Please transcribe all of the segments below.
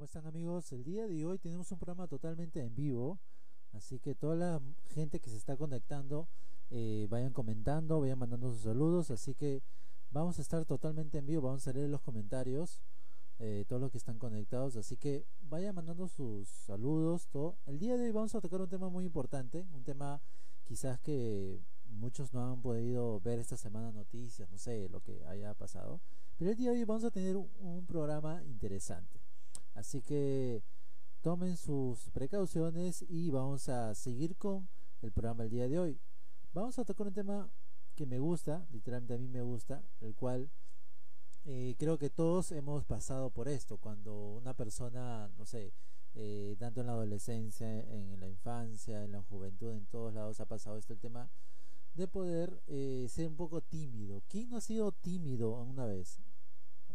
¿Cómo están amigos? El día de hoy tenemos un programa totalmente en vivo, así que toda la gente que se está conectando eh, vayan comentando, vayan mandando sus saludos, así que vamos a estar totalmente en vivo, vamos a leer los comentarios, eh, todos los que están conectados, así que vayan mandando sus saludos, todo. El día de hoy vamos a tocar un tema muy importante, un tema quizás que muchos no han podido ver esta semana noticias, no sé lo que haya pasado, pero el día de hoy vamos a tener un programa interesante. Así que tomen sus precauciones y vamos a seguir con el programa el día de hoy. Vamos a tocar un tema que me gusta, literalmente a mí me gusta, el cual eh, creo que todos hemos pasado por esto, cuando una persona, no sé, eh, tanto en la adolescencia, en la infancia, en la juventud, en todos lados ha pasado esto, el tema de poder eh, ser un poco tímido. ¿Quién no ha sido tímido una vez?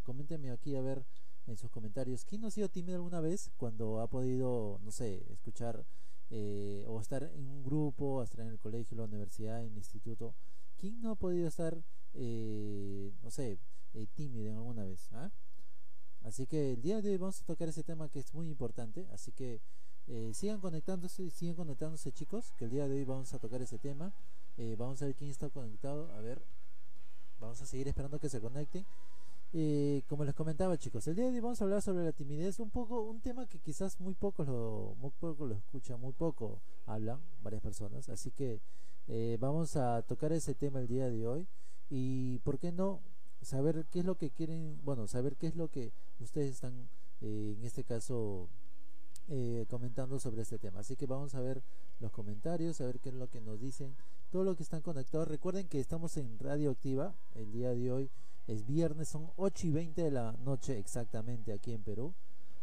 Coméntenme aquí a ver en sus comentarios. ¿Quién no ha sido tímido alguna vez cuando ha podido, no sé, escuchar eh, o estar en un grupo, estar en el colegio, la universidad, en el instituto? ¿Quién no ha podido estar, eh, no sé, eh, tímido alguna vez? ¿ah? Así que el día de hoy vamos a tocar ese tema que es muy importante. Así que sigan conectándose, sigan conectándose chicos, que el día de hoy vamos a tocar ese tema. vamos a ver quién está conectado. A ver, vamos a seguir esperando que se conecten. Eh, como les comentaba chicos, el día de hoy vamos a hablar sobre la timidez, un poco, un tema que quizás muy pocos lo, muy poco lo escuchan, muy poco hablan varias personas, así que eh, vamos a tocar ese tema el día de hoy y por qué no saber qué es lo que quieren, bueno, saber qué es lo que ustedes están eh, en este caso comentando sobre este tema. Así que vamos a ver los comentarios, a ver qué es lo que nos dicen, todo lo que están conectados. Recuerden que estamos en Radio Activa el día de hoy es viernes, son 8 y 20 de la noche exactamente aquí en Perú.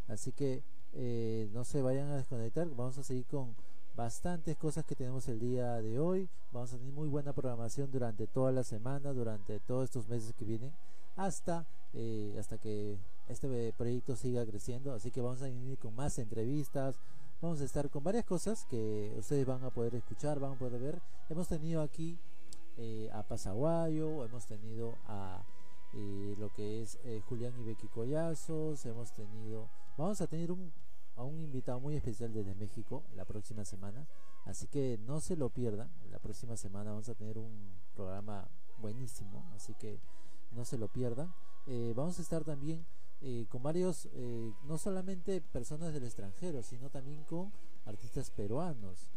Así que eh, no se vayan a desconectar. Vamos a seguir con bastantes cosas que tenemos el día de hoy. Vamos a tener muy buena programación durante toda la semana, durante todos estos meses que vienen, hasta, eh, hasta que este proyecto siga creciendo. Así que vamos a venir con más entrevistas. Vamos a estar con varias cosas que ustedes van a poder escuchar, van a poder ver. Hemos tenido aquí eh, a Pasaguayo, hemos tenido a y lo que es eh, Julián y Becky Collazos. Hemos tenido, vamos a tener un, a un invitado muy especial desde México la próxima semana, así que no se lo pierdan. La próxima semana vamos a tener un programa buenísimo, así que no se lo pierdan. Eh, vamos a estar también eh, con varios, no solamente personas del extranjero, sino también con artistas peruanos.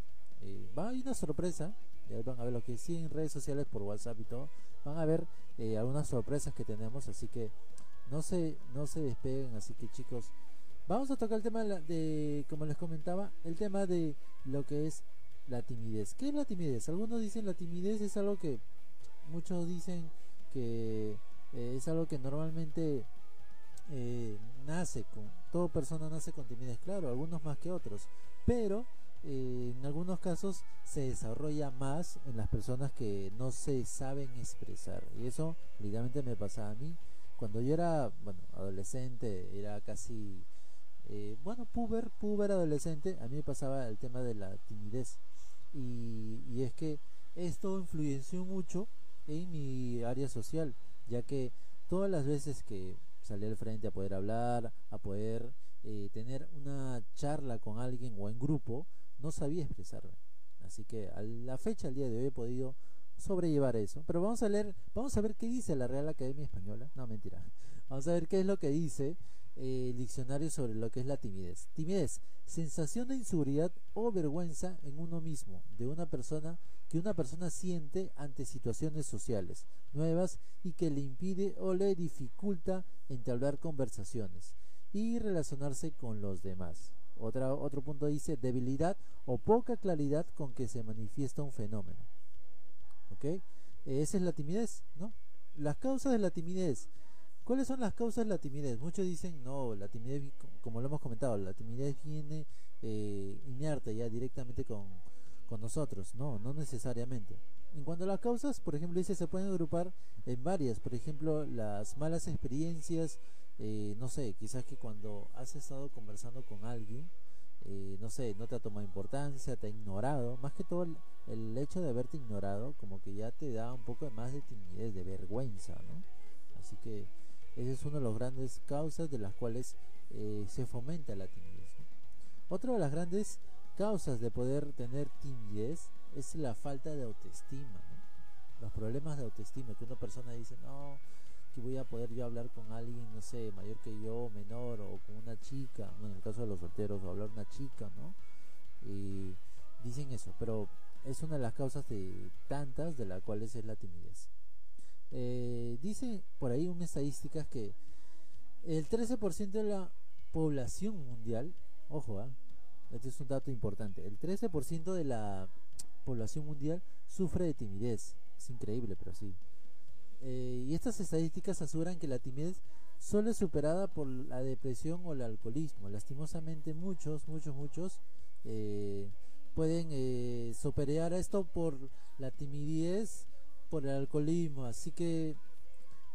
va a haber una sorpresa, ya van a ver lo que sí en redes sociales por WhatsApp y todo van a ver eh, algunas sorpresas que tenemos, así que no se, no se despeguen, así que chicos, vamos a tocar el tema de, como les comentaba, el tema de lo que es la timidez. ¿Qué es la timidez? Algunos dicen la timidez es algo que muchos dicen que eh, es algo que normalmente eh, nace con, toda persona nace con timidez, claro, algunos más que otros, pero en algunos casos se desarrolla más en las personas que no se saben expresar. Y eso literalmente me pasaba a mí. Cuando yo era, bueno, adolescente, era casi, eh, bueno, puber, puber adolescente, a mí me pasaba el tema de la timidez. Y, y es que esto influenció mucho en mi área social, ya que todas las veces que salí al frente a poder hablar, a poder eh, tener una charla con alguien o en grupo, no sabía expresarme. Así que a la fecha, al día de hoy, he podido sobrellevar eso. Pero vamos a leer, vamos a ver qué dice la Real Academia Española. No, mentira. Vamos a ver qué es lo que dice eh, el diccionario sobre lo que es la timidez. Timidez, sensación de inseguridad o vergüenza en uno mismo, de una persona que una persona siente ante situaciones sociales nuevas y que le impide o le dificulta entablar conversaciones y relacionarse con los demás. Otra, otro punto dice debilidad o poca claridad con que se manifiesta un fenómeno. ¿Ok? Esa es la timidez, ¿no? Las causas de la timidez. ¿Cuáles son las causas de la timidez? Muchos dicen, no, la timidez, como lo hemos comentado, la timidez viene eh, inerte ya directamente con, con nosotros. No, no necesariamente. En cuanto a las causas, por ejemplo, dice, se pueden agrupar en varias. Por ejemplo, las malas experiencias, eh, no sé, quizás que cuando has estado conversando con alguien, eh, no sé, no te ha tomado importancia, te ha ignorado, más que todo el, hecho de haberte ignorado, como que ya te da un poco más de timidez, de vergüenza, ¿no? Así que esa es una de las grandes causas de las cuales eh, se fomenta la timidez. Otra de las grandes causas de poder tener timidez es la falta de autoestima. Los problemas de autoestima, que una persona dice, no, que voy a poder yo hablar con alguien, no sé, mayor que yo, menor, o con una chica, en el caso de los solteros, o hablar una chica, ¿no? Y dicen eso, pero es una de las causas de tantas de las cuales es la timidez. Eh, dice por ahí una estadística que el 13% de la población mundial, ojo, ¿eh? este es un dato importante, el 13% de la población mundial sufre de timidez. Es increíble, pero sí. Eh, y estas estadísticas aseguran que la timidez solo es superada por la depresión o el alcoholismo. Lastimosamente muchos, muchos, muchos eh, pueden eh, superar esto por la timidez, por el alcoholismo. Así que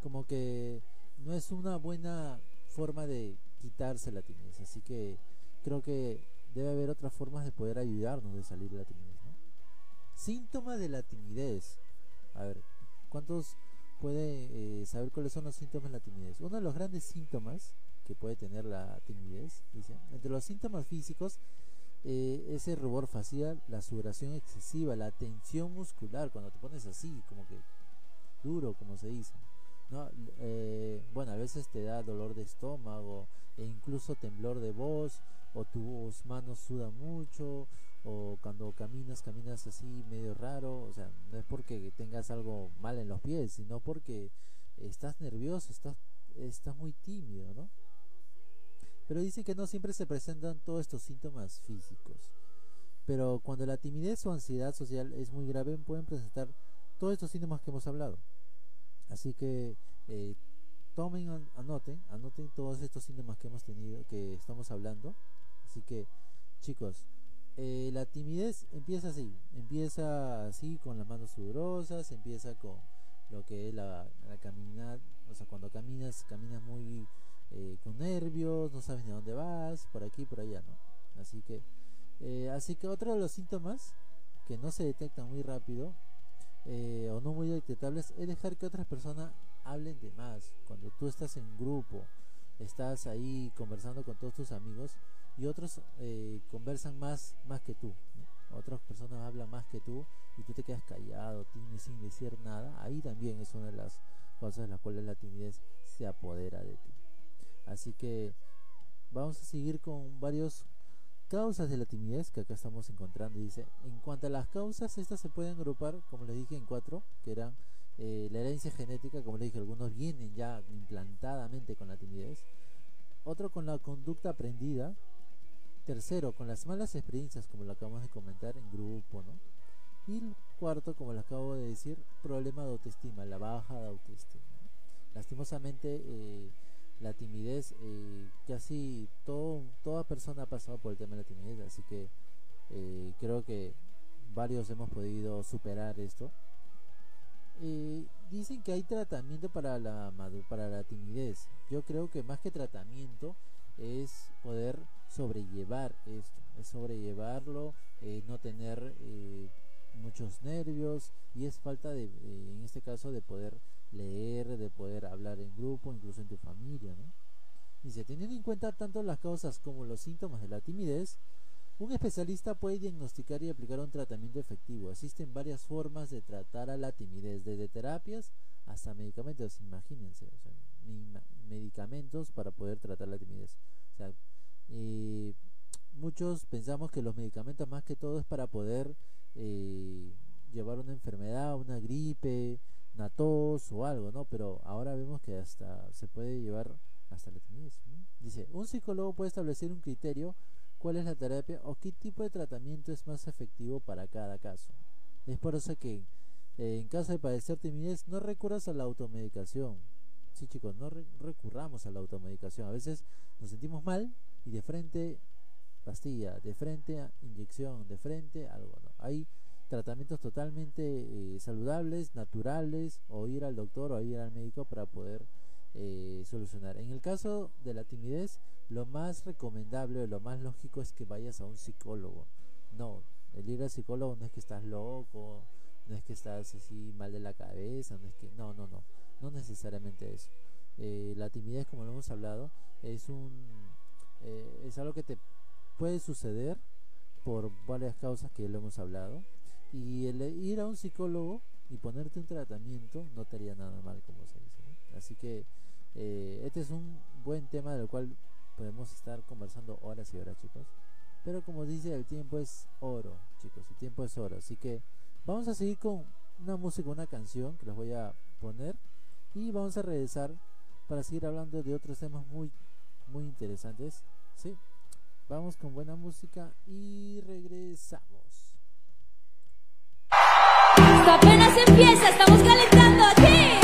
como que no es una buena forma de quitarse la timidez. Así que creo que debe haber otras formas de poder ayudarnos de salir de la timidez. Síntomas de la timidez. A ver, ¿cuántos pueden eh, saber cuáles son los síntomas de la timidez? Uno de los grandes síntomas que puede tener la timidez, dice, entre los síntomas físicos, eh, es el rubor facial, la sudoración excesiva, la tensión muscular, cuando te pones así, como que duro, como se dice. ¿no? Eh, bueno, a veces te da dolor de estómago e incluso temblor de voz o tus manos sudan mucho o cuando caminas, caminas así medio raro, o sea, no es porque tengas algo mal en los pies, sino porque estás nervioso, estás, estás muy tímido, ¿no? Pero dicen que no siempre se presentan todos estos síntomas físicos. Pero cuando la timidez o ansiedad social es muy grave, pueden presentar todos estos síntomas que hemos hablado. Así que eh, tomen, anoten, anoten todos estos síntomas que hemos tenido, que estamos hablando. Así que, chicos, eh, la timidez empieza así, empieza así con las manos sudorosas, empieza con lo que es la, la caminar, o sea, cuando caminas, caminas muy eh, con nervios, no sabes ni a dónde vas, por aquí, por allá, ¿no? Así que, eh, así que otro de los síntomas que no se detectan muy rápido o no muy detectables es dejar que otras personas hablen de más. Cuando tú estás en grupo, estás ahí conversando con todos tus amigos, y otros eh, conversan más, más que tú. Otras personas hablan más que tú y tú te quedas callado, tienes sin decir nada. Ahí también es una de las cosas en las cuales la timidez se apodera de ti. Así que vamos a seguir con varios causas de la timidez que acá estamos encontrando. Dice, en cuanto a las causas, estas se pueden agrupar, como les dije, en cuatro, que eran eh, la herencia genética, como les dije, algunos vienen ya implantadamente con la timidez. Otro con la conducta aprendida, Tercero, con las malas experiencias, como lo acabamos de comentar en grupo, ¿no? Y el cuarto, como lo acabo de decir, problema de autoestima, la baja de autoestima. Lastimosamente, eh, la timidez, eh, casi todo, toda persona ha pasado por el tema de la timidez, así que eh, creo que varios hemos podido superar esto. dicen que hay tratamiento para la, para la timidez. Yo creo que más que tratamiento es poder sobrellevar esto, es sobrellevarlo, eh, no tener eh, muchos nervios y es falta de, eh, en este caso, de poder leer, de poder hablar en grupo, incluso en tu familia, ¿no? Dice, teniendo en cuenta tanto las causas como los síntomas de la timidez, un especialista puede diagnosticar y aplicar un tratamiento efectivo. Existen varias formas de tratar a la timidez, desde terapias hasta medicamentos. Imagínense, o sea, medicamentos para poder tratar la timidez. Eh, muchos pensamos que los medicamentos más que todo es para poder eh, llevar una enfermedad, una gripe, una tos o algo, ¿no? Pero ahora vemos que hasta se puede llevar hasta la timidez. Dice, un psicólogo puede establecer un criterio, cuál es la terapia o qué tipo de tratamiento es más efectivo para cada caso. Es por eso que eh, en caso de padecer timidez no recurras a la automedicación. Sí chicos, no recurramos a la automedicación. A veces nos sentimos mal y de frente pastilla, de frente inyección, de frente algo. ¿no? Hay tratamientos totalmente eh, saludables, naturales, o ir al doctor o ir al médico para poder eh, solucionar. En el caso de la timidez, lo más recomendable o lo más lógico es que vayas a un psicólogo. No, el ir al psicólogo no es que estás loco, no es que estás así mal de la cabeza, no es que no, no, no, no necesariamente eso. Eh, la timidez, como lo hemos hablado, es un eh, es algo que te puede suceder por varias causas que lo hemos hablado. Y el ir a un psicólogo y ponerte un tratamiento no te haría nada mal, como se dice. Así que eh, este es un buen tema del cual podemos estar conversando horas y horas, chicos. Pero como dice, el tiempo es oro, chicos. El tiempo es oro. Así que vamos a seguir con una música, una canción que les voy a poner. Y vamos a regresar para seguir hablando de otros temas muy, muy interesantes. ¿sí? Vamos con buena música y regresamos. apenas empieza, estamos calentando aquí.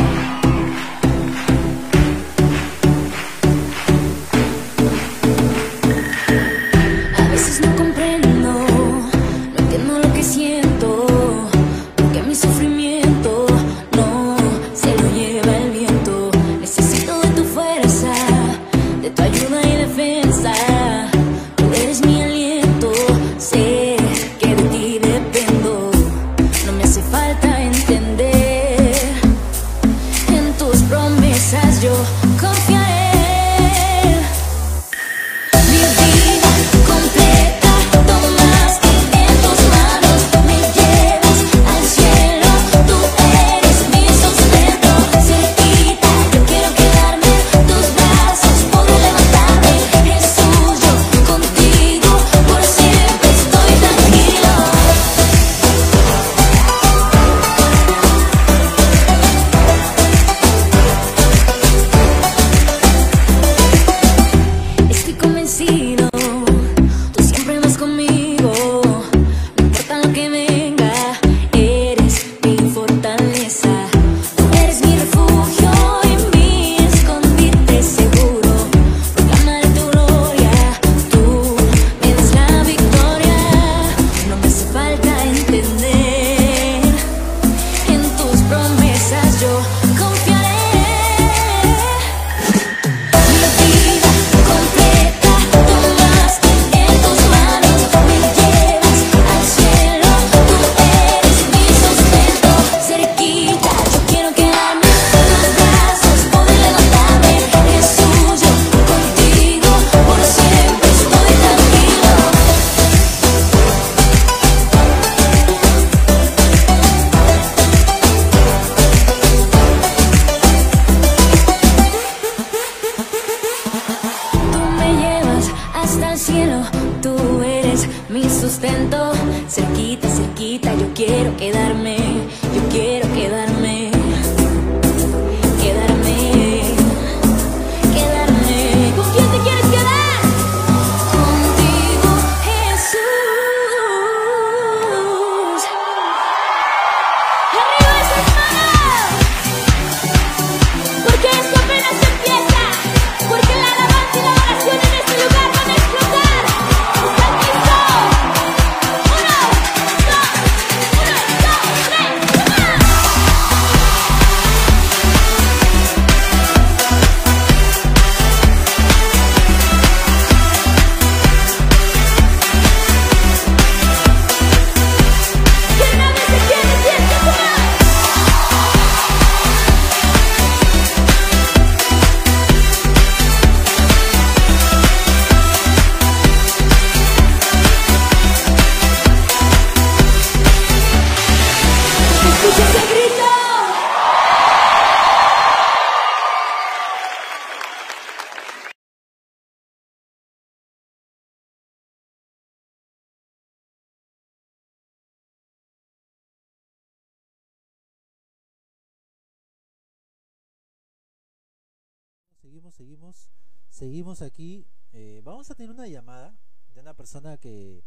Seguimos, seguimos, aquí. Eh, vamos a tener una llamada de una persona que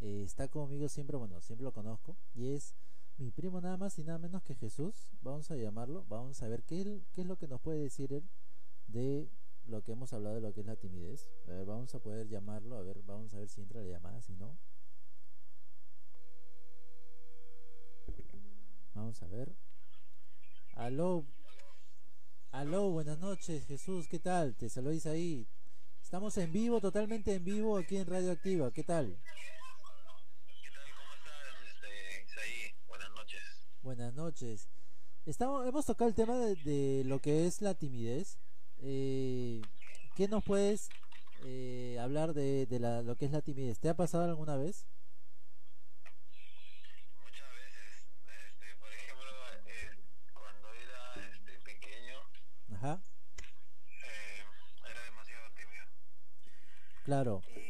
eh, está conmigo siempre, bueno, siempre lo conozco, y es mi primo nada más y nada menos que Jesús. Vamos a llamarlo, vamos a ver qué, qué es lo que nos puede decir él de lo que hemos hablado de lo que es la timidez. A ver, vamos a poder llamarlo, a ver, vamos a ver si entra la llamada, si no. Vamos a ver. Aló, Aló, buenas noches, Jesús, ¿qué tal? Te saludáis ahí. Estamos en vivo, totalmente en vivo aquí en Radio Activa, ¿qué tal? ¿Qué tal? ¿Cómo estás, este, Isaí? Buenas noches. Buenas noches. Estamos, hemos tocado el tema de, lo que es la timidez. Eh, ¿Qué nos puedes eh, hablar de, de la, lo que es la timidez. ¿Te ha pasado alguna vez? Muchas veces, este, por ejemplo, eh, cuando era este, pequeño, Ajá, eh, era demasiado tímido. claro. Y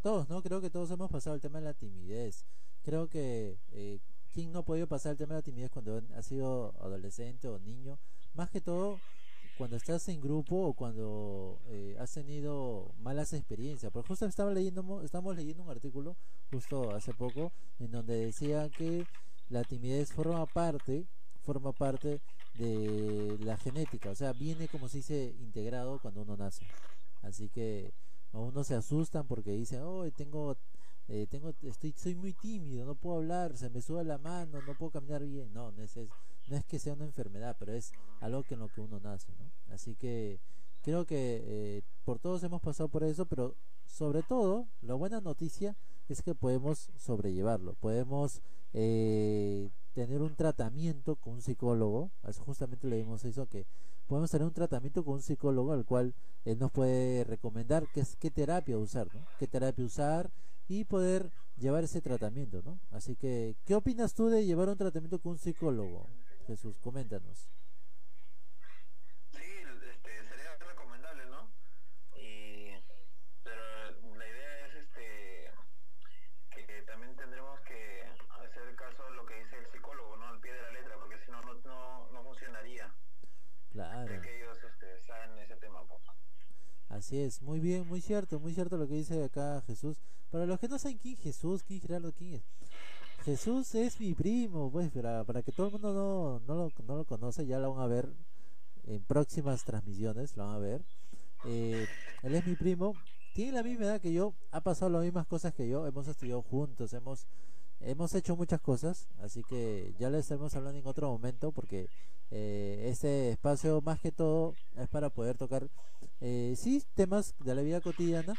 todos, ¿no? Creo que todos hemos pasado el tema de la timidez. Creo que eh, ¿quién no ha podido pasar el tema de la timidez cuando ha sido adolescente o niño? Más que todo cuando estás en grupo o cuando eh, has tenido malas experiencias. Porque justo estaba leyendo, mo- estamos leyendo un artículo justo hace poco en donde decía que la timidez forma parte, forma parte de la genética, o sea, viene como se dice integrado cuando uno nace. Así que a uno se asustan porque dicen, oh, tengo, eh, tengo, estoy, soy muy tímido, no puedo hablar, se me sube la mano, no puedo caminar bien. No, no es, no es que sea una enfermedad, pero es algo que en lo que uno nace, ¿no? Así que creo que eh, por todos hemos pasado por eso, pero sobre todo, la buena noticia es que podemos sobrellevarlo, podemos eh, tener un tratamiento con un psicólogo, justamente leímos eso, que podemos tener un tratamiento con un psicólogo al cual él nos puede recomendar qué terapia usar, ¿no? qué terapia usar y poder llevar ese tratamiento, ¿no? Así que, ¿qué opinas tú de llevar un tratamiento con un psicólogo? Jesús, coméntanos. Sí, este, sería recomendable, ¿no? Y, pero la idea es este que también tendremos que hacer caso a lo que dice el psicólogo, ¿no? Al pie de la letra, porque si no, no, no, no funcionaría. Claro. De que ellos este, saben ese tema, pues. Así es, muy bien, muy cierto, muy cierto lo que dice acá Jesús. Para los que no saben quién es Jesús, quién Gerardo, quién es. Jesús es mi primo, pues para, para que todo el mundo no, no, lo, no lo conoce, ya lo van a ver en próximas transmisiones, lo van a ver. Eh, él es mi primo, tiene la misma edad que yo, ha pasado las mismas cosas que yo, hemos estudiado juntos, hemos, hemos hecho muchas cosas, así que ya les estaremos hablando en otro momento porque eh, este espacio más que todo es para poder tocar eh, sí temas de la vida cotidiana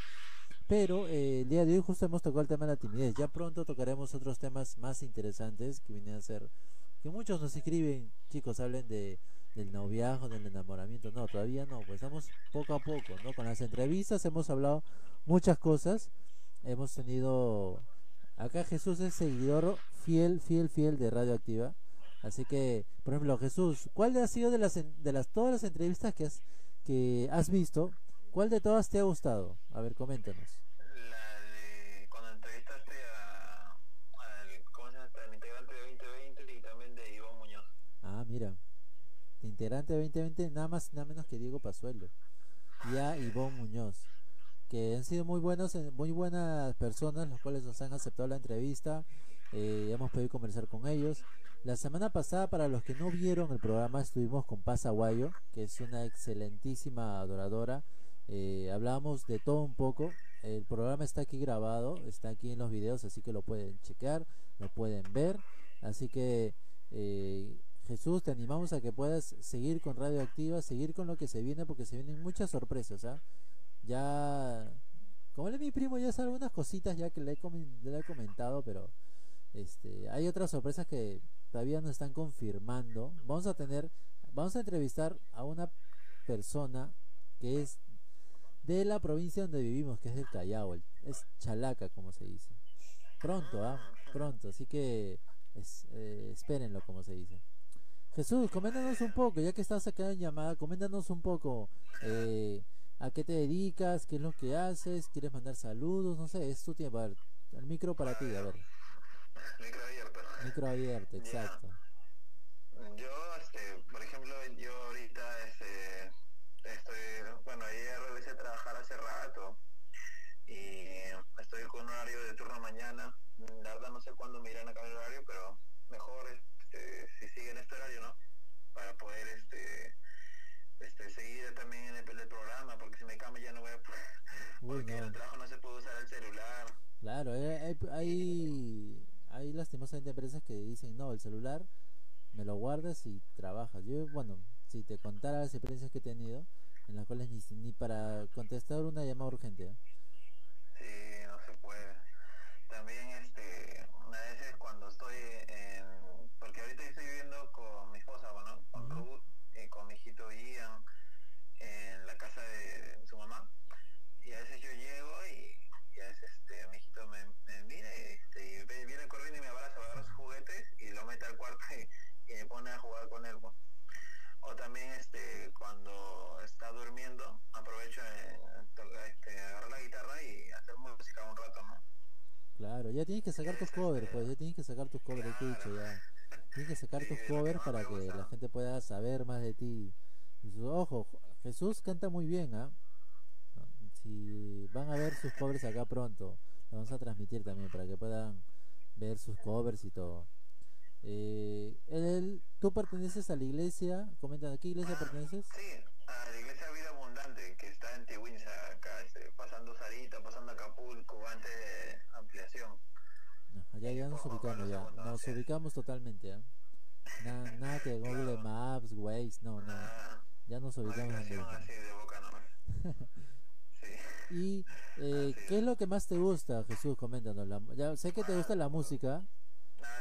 pero eh, el día de hoy justo hemos tocado el tema de la timidez. Ya pronto tocaremos otros temas más interesantes que vienen a ser que muchos nos escriben chicos hablen de del noviazgo del enamoramiento. No todavía no pues estamos poco a poco no con las entrevistas hemos hablado muchas cosas hemos tenido acá Jesús es seguidor fiel fiel fiel de Radioactiva Así que, por ejemplo, Jesús, ¿cuál ha sido de las de las todas las entrevistas que has que has visto? ¿Cuál de todas te ha gustado? A ver, coméntanos. La de cuando entrevistaste a, al, ¿cómo se llama? al integrante de 2020 y también de Iván Muñoz. Ah, mira. De integrante de 2020, nada más nada menos que Diego Pazuelo. Y a Ivonne Muñoz. Que han sido muy buenos, eh, muy buenas personas, los cuales nos han aceptado la entrevista. eh, hemos podido conversar con ellos. La semana pasada, para los que no vieron el programa, estuvimos con Paz Aguayo, que es una excelentísima adoradora. Eh, hablábamos de todo un poco. El programa está aquí grabado, está aquí en los videos, así que lo pueden checar, lo pueden ver. Así que eh, Jesús, te animamos a que puedas seguir con Radioactiva, seguir con lo que se viene, porque se vienen muchas sorpresas. ¿ah? Ya, como él es mi primo, ya son algunas cositas ya que le he, le he comentado, pero este, hay otras sorpresas que todavía no están confirmando. Vamos a tener, vamos a entrevistar a una persona que es de la provincia donde vivimos, que es del Callao, el- es Chalaca, como se dice. Pronto, ¿ah? Pronto, así que es- eh, espérenlo, como se dice. Jesús, coméntanos un poco, ya que estás acá en llamada, coméntanos un poco eh, a qué te dedicas, qué es lo que haces, quieres mandar saludos, no sé, es tu tiempo. A ver, el micro para ti, a ver, Micro abierto. micro abierto, exacto. Yo, este, por ejemplo, yo ahorita, este, estoy, bueno, ayer regresé a trabajar hace rato y estoy con un horario de turno mañana. La verdad no sé cuándo me irán a cambiar el horario, pero mejor, este, si siguen este horario, ¿no? Para poder, este, este, seguir también en el, el programa, porque si me cambio ya no voy a poder, porque en el trabajo no se puede usar el celular. Claro, eh, hay, hay, dicen, no, el celular me lo guardas y trabajas. Yo, bueno, si te contara las experiencias que he tenido, en las cuales ni, ni para contestar una llamada urgente. ¿eh? Sí, no se puede. También, este, a veces cuando estoy en... Porque ahorita estoy viviendo con mi esposa, bueno, con Ujú. Ruth y con mi hijito Ian en la casa de su mamá. Y a veces yo llego y, y a veces este, mi hijito me, me mira y, este, y ve- viene corriendo y me abraza, me agarra sus juguetes y lo mete al cuarto y, y me pone a jugar con él. pues. O también este, cuando está durmiendo, aprovecho en, to- este, agarrar la guitarra y hacer música un rato, ¿no? Claro, ya tienes que sacar tus covers, pues ya tienes que sacar tus covers, ya te he dicho ya. Tienes que sacar tus covers para que la gente pueda saber más de ti. Ojo, Jesús canta muy bien, ¿ah? Si van a ver sus covers acá pronto, lo vamos a transmitir también para que puedan ver sus covers y todo. Eh, él- ¿Tú perteneces a la iglesia? Comentan, ¿a qué iglesia perteneces a la iglesia Vida Abundante, que está en Tihuinza, acá, este, pasando Sarita, pasando Acapulco, antes de ampliación. Ajá, ya, ya nos ubicamos, ya. Nos ubicamos totalmente, ¿ah? Nada, nada que Google. Maps, Waze, no, no. Ya nos ubicamos de boca. Sí. Y eh, ¿qué es lo que más te gusta, Jesús? Coméntanos. La, ya sé que te gusta la música,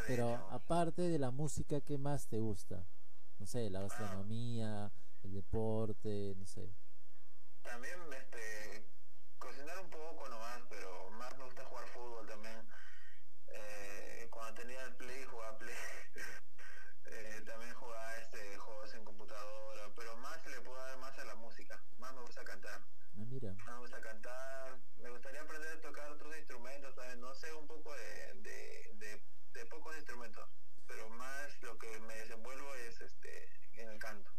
pero aparte de la música, ¿qué más te gusta? No sé, la gastronomía, el deporte, no sé. También este, cocinar un poco nomás, pero más me gusta jugar fútbol también. Eh, cuando tenía el play, jugaba play. Eh, también jugaba este, juegos en computadora, pero más le puedo dar más a la música. Más me gusta cantar. Ah, mira. Más me gusta cantar. Me gustaría aprender a tocar otros instrumentos también. No sé un poco de, de, de, de pocos instrumentos, pero más lo que me desenvuelvo es este, en el canto.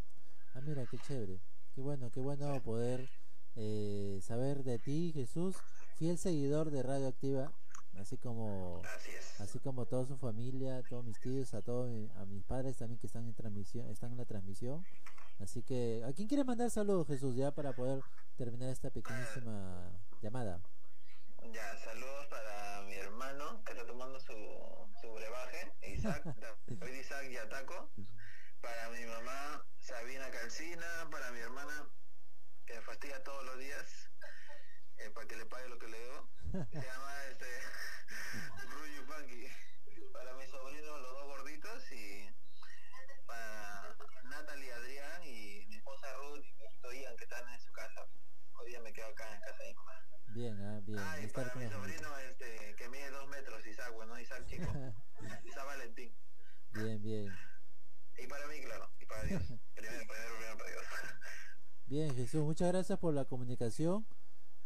Ah, mira, qué chévere. Qué bueno, qué bueno poder eh, saber de ti, Jesús, fiel seguidor de Radio Activa, así como Así como toda su familia, todos mis tíos, a todos mi- a mis padres también que están en transmisión, están en la transmisión. Así que, ¿a quién quiere mandar saludos, Jesús, ya para poder terminar esta pequeñísima llamada? Ya, saludos para mi hermano que está tomando su, su brebaje, Isaac, David Isaac Yataco. Para mi mamá Sabina Calcina, para mi hermana que me fastidia todos los días, eh, para que le pague lo que le debo. Se llama este Ruyu Panqui. Para mis sobrinos, los dos gorditos, y para Natalie Adrián y mi esposa Ruth y mi hijito Ian que están en su casa. Hoy día me quedo acá en casa de mi mamá. Bien, ah, bien, Ah, y estar para con mi la familia. sobrino este, que mide dos metros, Isaac, bueno, Isaac chico, Isaac Valentín. Bien, bien. Y para mí, claro, y para Dios. Primero, primero, primero para Dios. Bien, Jesús, muchas gracias por la comunicación.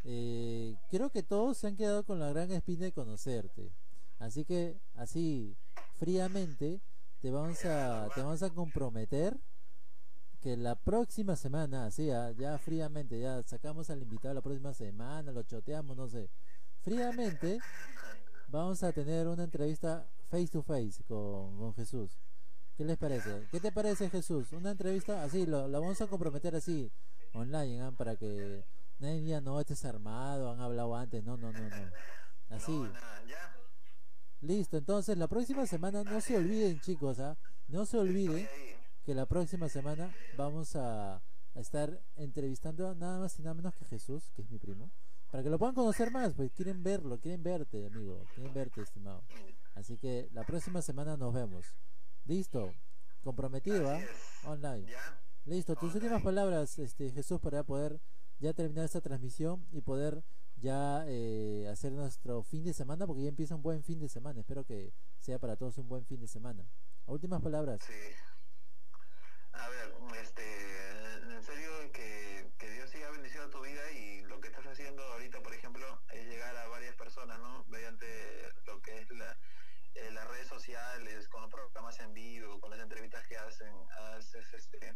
Eh, creo que todos se han quedado con la gran espina de conocerte. Así que, así, fríamente, te vamos a, te vamos a comprometer que la próxima semana, así, ah, ya fríamente, ya sacamos al invitado la próxima semana, lo choteamos, no sé. Fríamente, vamos a tener una entrevista face to face con, con Jesús. ¿Qué les parece? ¿Qué te parece Jesús? Una entrevista así, lo, la vamos a comprometer así, online, ¿ah? para que nadie diga, no, este es armado, han hablado antes, no, no, no, no. Así, No, nada, ya. listo. Entonces, la próxima semana, no se olviden chicos, ¿ah? No se olviden que la próxima semana vamos a, a estar entrevistando nada más y nada menos que Jesús, que es mi primo, para que lo puedan conocer más, pues quieren verlo, quieren verte, amigo, quieren verte, estimado. Así que la próxima semana nos vemos. Listo, comprometido, es. Online. Listo, tus últimas palabras, este Jesús, para poder ya terminar esta transmisión y poder ya eh, hacer nuestro fin de semana, porque ya empieza un buen fin de semana. Espero que sea para todos un buen fin de semana. Últimas palabras. Sí. A ver, este, en serio que, que Dios siga bendiciendo tu vida y lo que estás haciendo ahorita, por ejemplo, es llegar a varias personas, ¿no? Mediante lo que es la, eh, las redes sociales, con los programas en vivo, con las entrevistas que hacen, haces, este,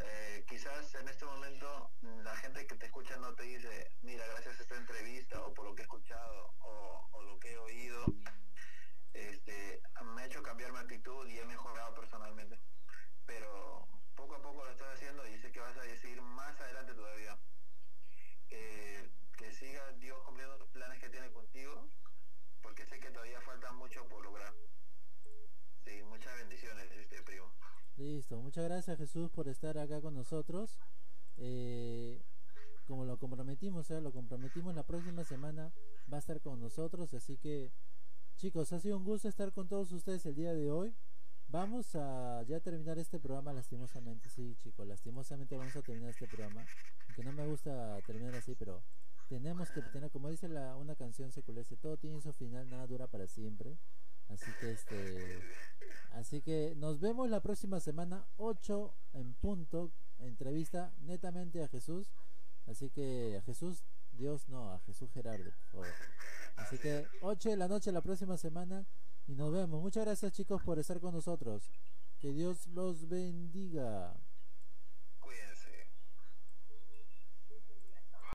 eh, quizás en este momento la gente que te escucha no te dice, mira, gracias a esta entrevista o por lo que he escuchado o, lo que he oído, este, me ha hecho cambiar mi actitud y he mejorado personalmente. Pero poco a poco lo estás haciendo y sé que vas a seguir más adelante todavía. Que, siga Dios cumpliendo los planes que tiene contigo, porque sé que todavía falta mucho por lograr. Listo. Muchas gracias Jesús por estar acá con nosotros. Eh, como lo comprometimos, ¿eh? lo comprometimos la próxima semana va a estar con nosotros, así que chicos, ha sido un gusto estar con todos ustedes el día de hoy. Vamos a ya terminar este programa lastimosamente, sí chicos, lastimosamente vamos a terminar este programa, que no me gusta terminar así, pero tenemos que tener, como dice la, una canción secular, todo tiene su final, nada dura para siempre. Así que este así que nos vemos la próxima semana 8 en punto, entrevista netamente a Jesús. Así que a Jesús, Dios no, a Jesús Gerardo, por favor. Así que 8 de la noche la próxima semana y nos vemos. Muchas gracias chicos por estar con nosotros. Que Dios los bendiga.